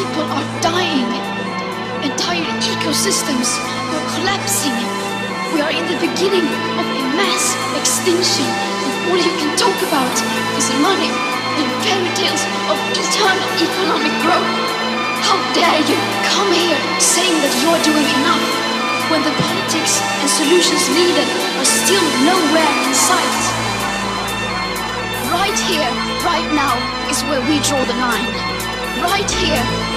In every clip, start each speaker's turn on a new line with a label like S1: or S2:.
S1: People are dying. Entire ecosystems are collapsing. We are in the beginning of a mass extinction, and all you can talk about is money and fairy tales of eternal economic growth. How dare you come here saying that you're doing enough when the politics and solutions needed are still nowhere in sight? Right here, right now, is where we draw the line. Right here,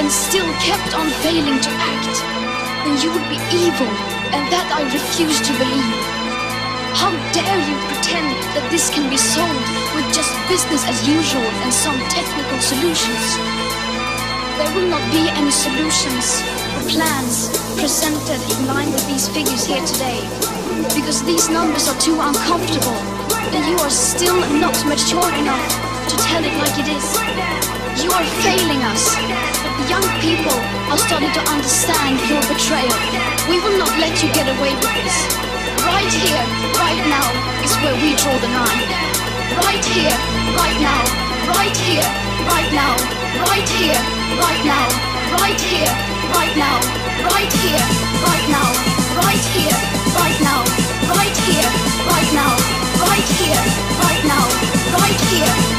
S1: and still kept on failing to act, then you would be evil, and that I refuse to believe. How dare you pretend that this can be solved with just business as usual and some technical solutions? There will not be any solutions or plans presented in line with these figures here today, because these numbers are too uncomfortable, and you are still not mature enough to tell it like it is. You are failing us, young people are starting to understand your betrayal. We will not let you get away with this. Right here, right now, is where we draw the line. Right here, right now, right here, right now, right here, right now, right here, right now, right here, right now, right here, right now, right here, right now, right here, right now, right here,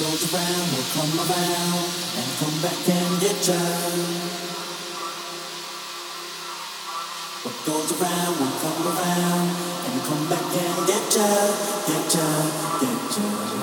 S2: goes around will come around and come back and get ya. What goes around will come around and come back and get ya, get ya, get ya.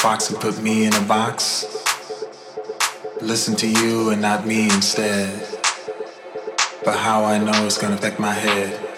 S3: Fox and put me in a box. Listen to you and not me instead. But how I know it's gonna affect my head.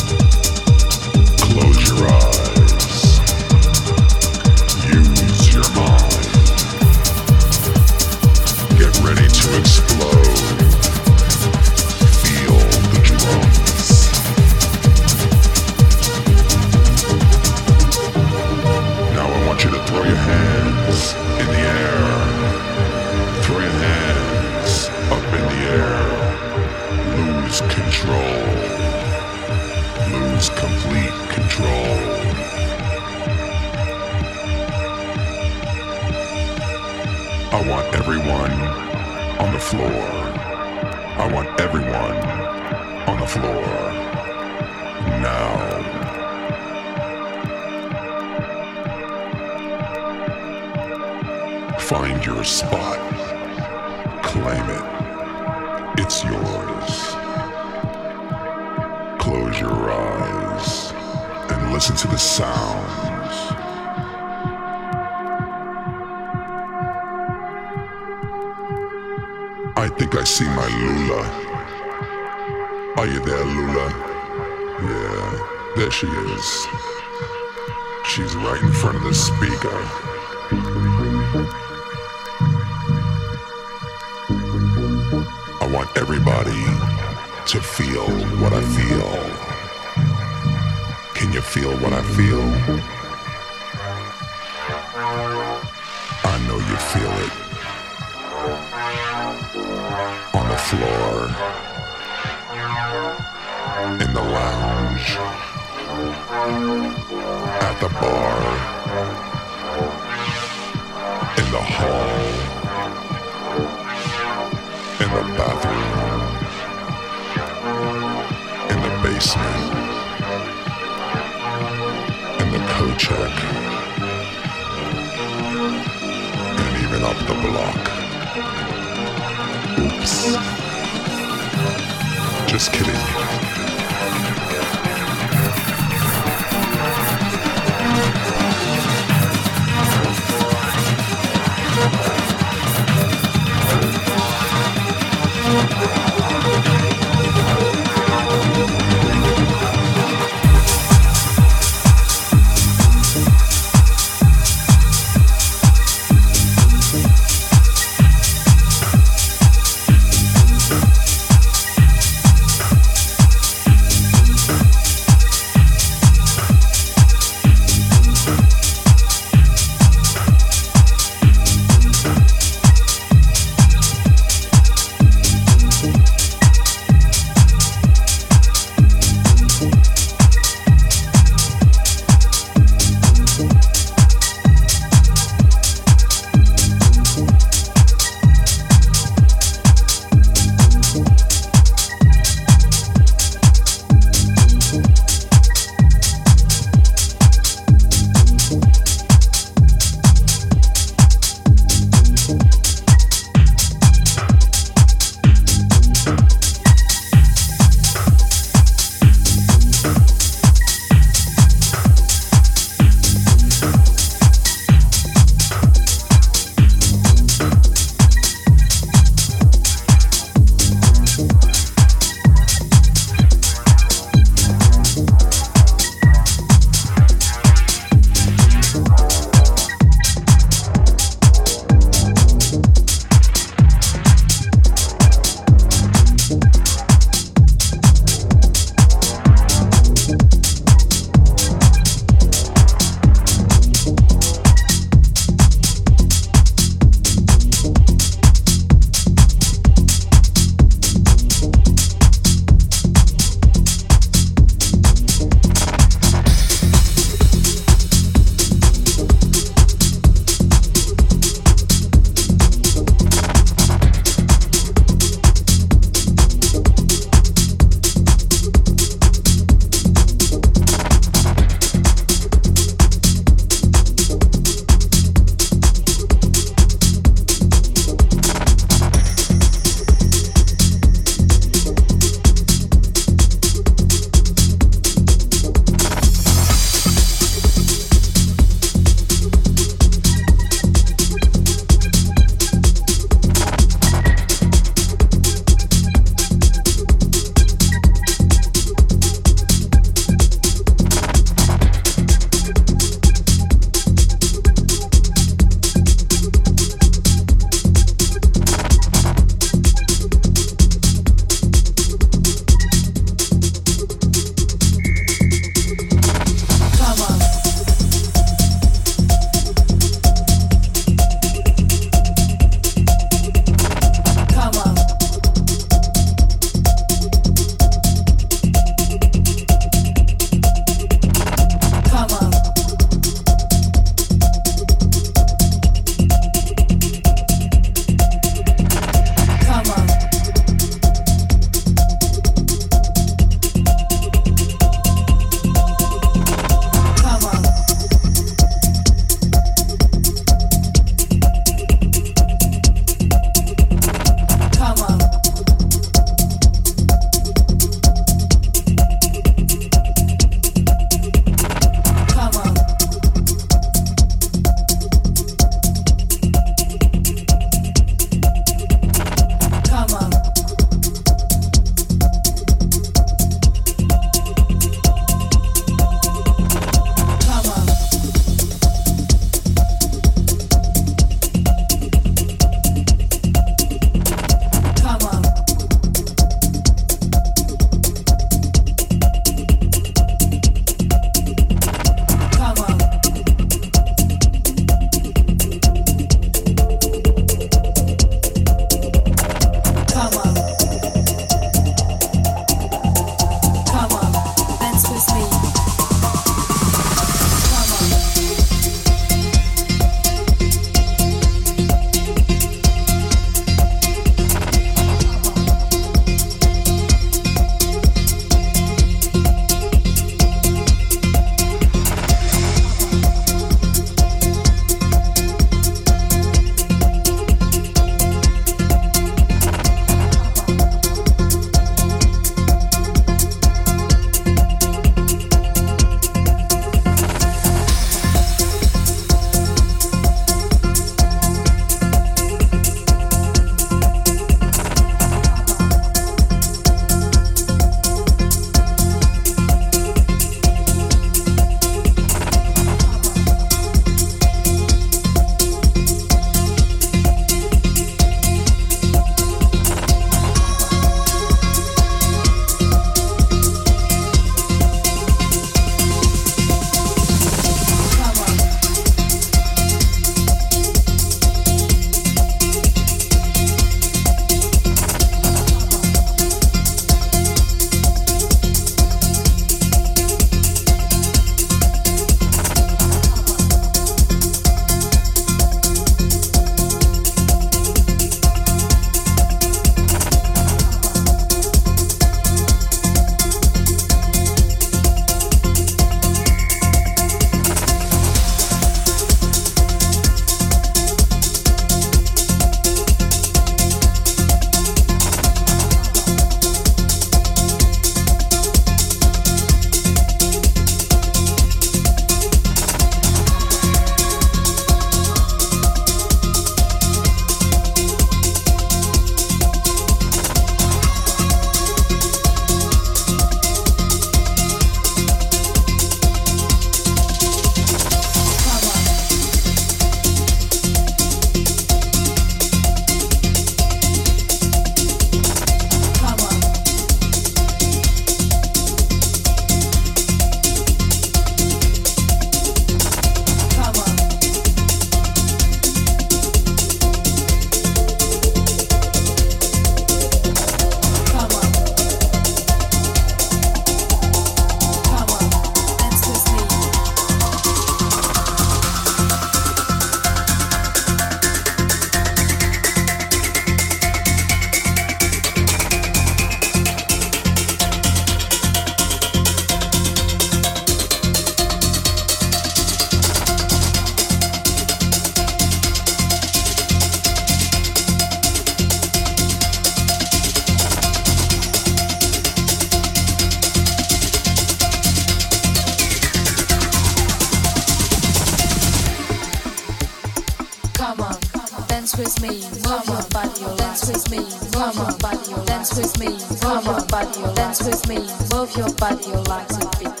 S3: with me, mama, body, dance with me, mama, body, dance with me, mama, body, dance with
S4: me, move your body like a beat.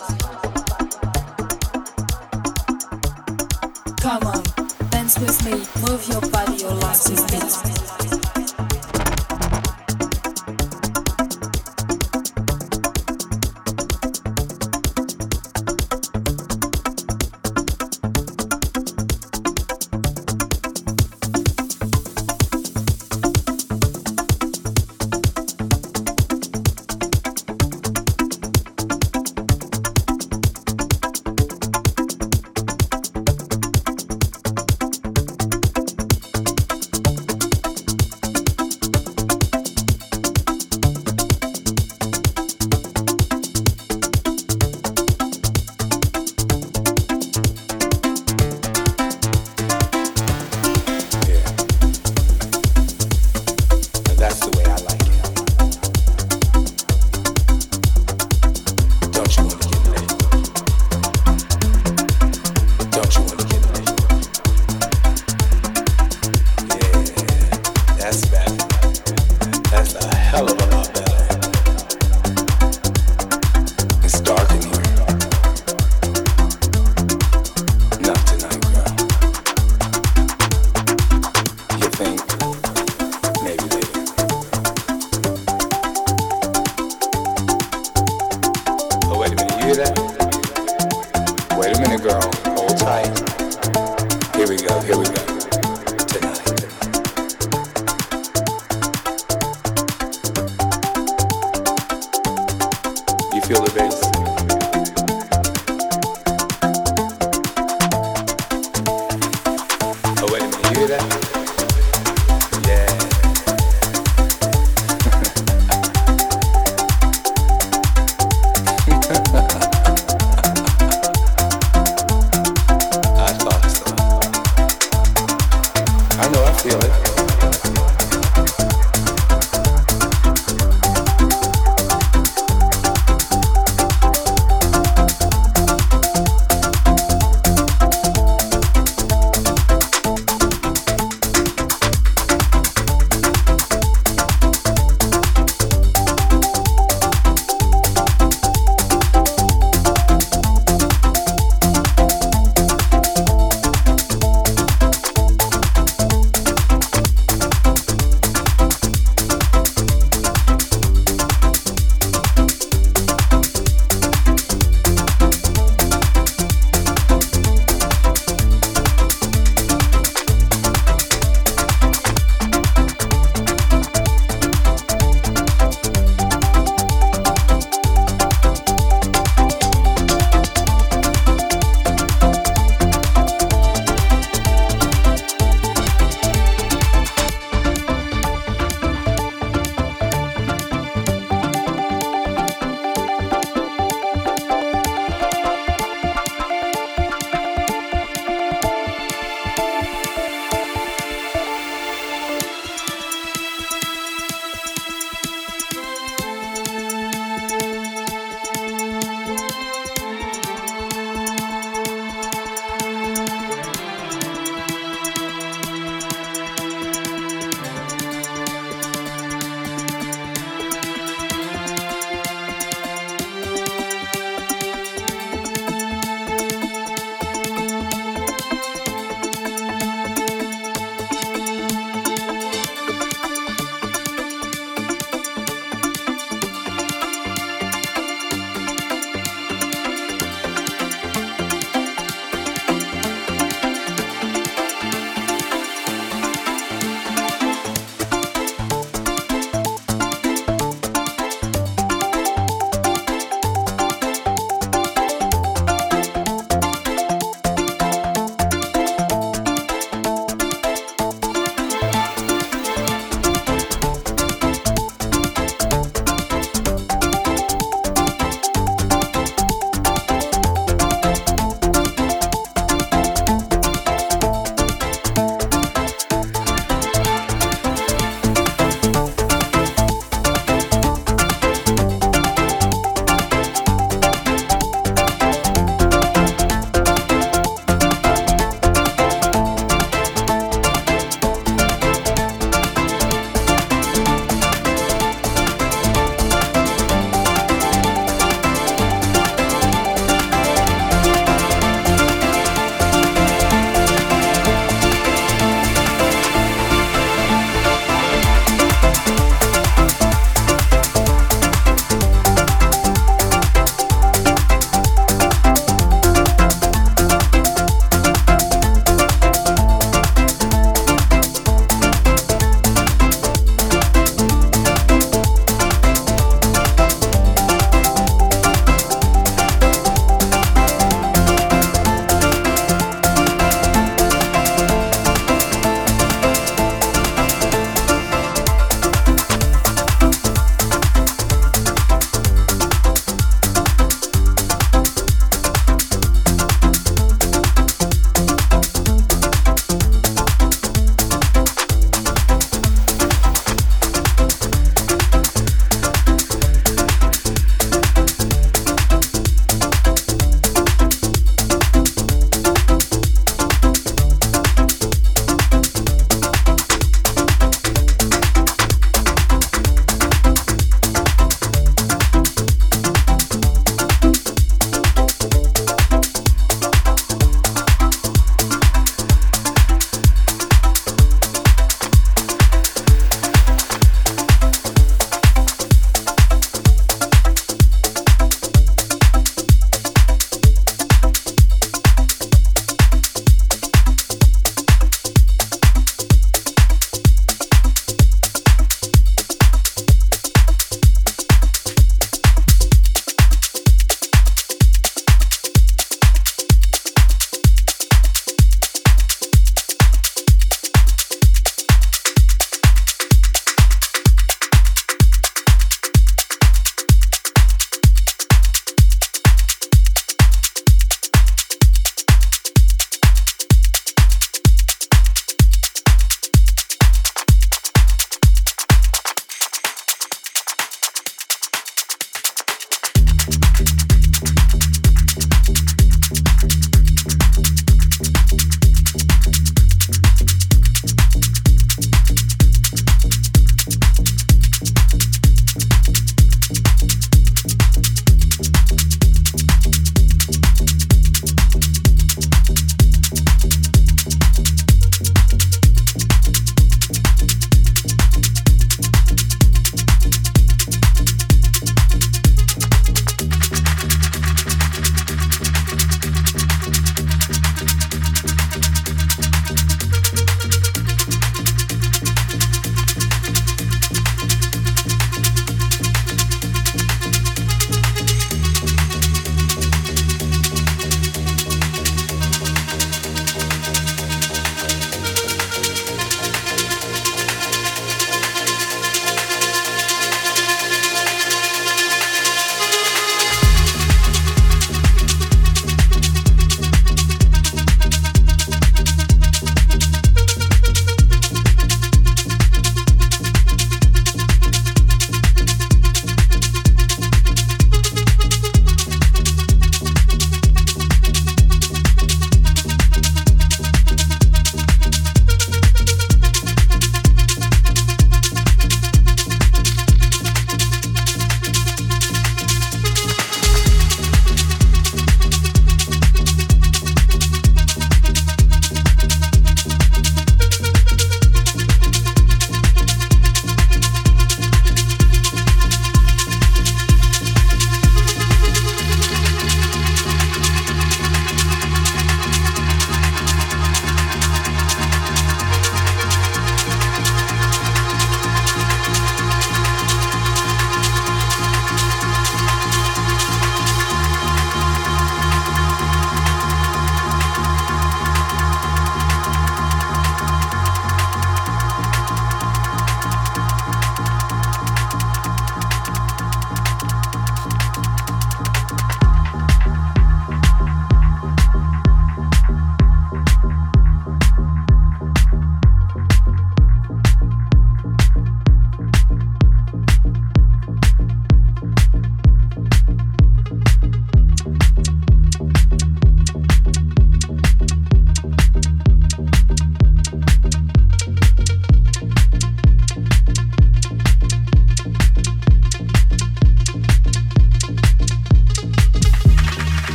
S4: Come on, dance with me, move your
S5: body like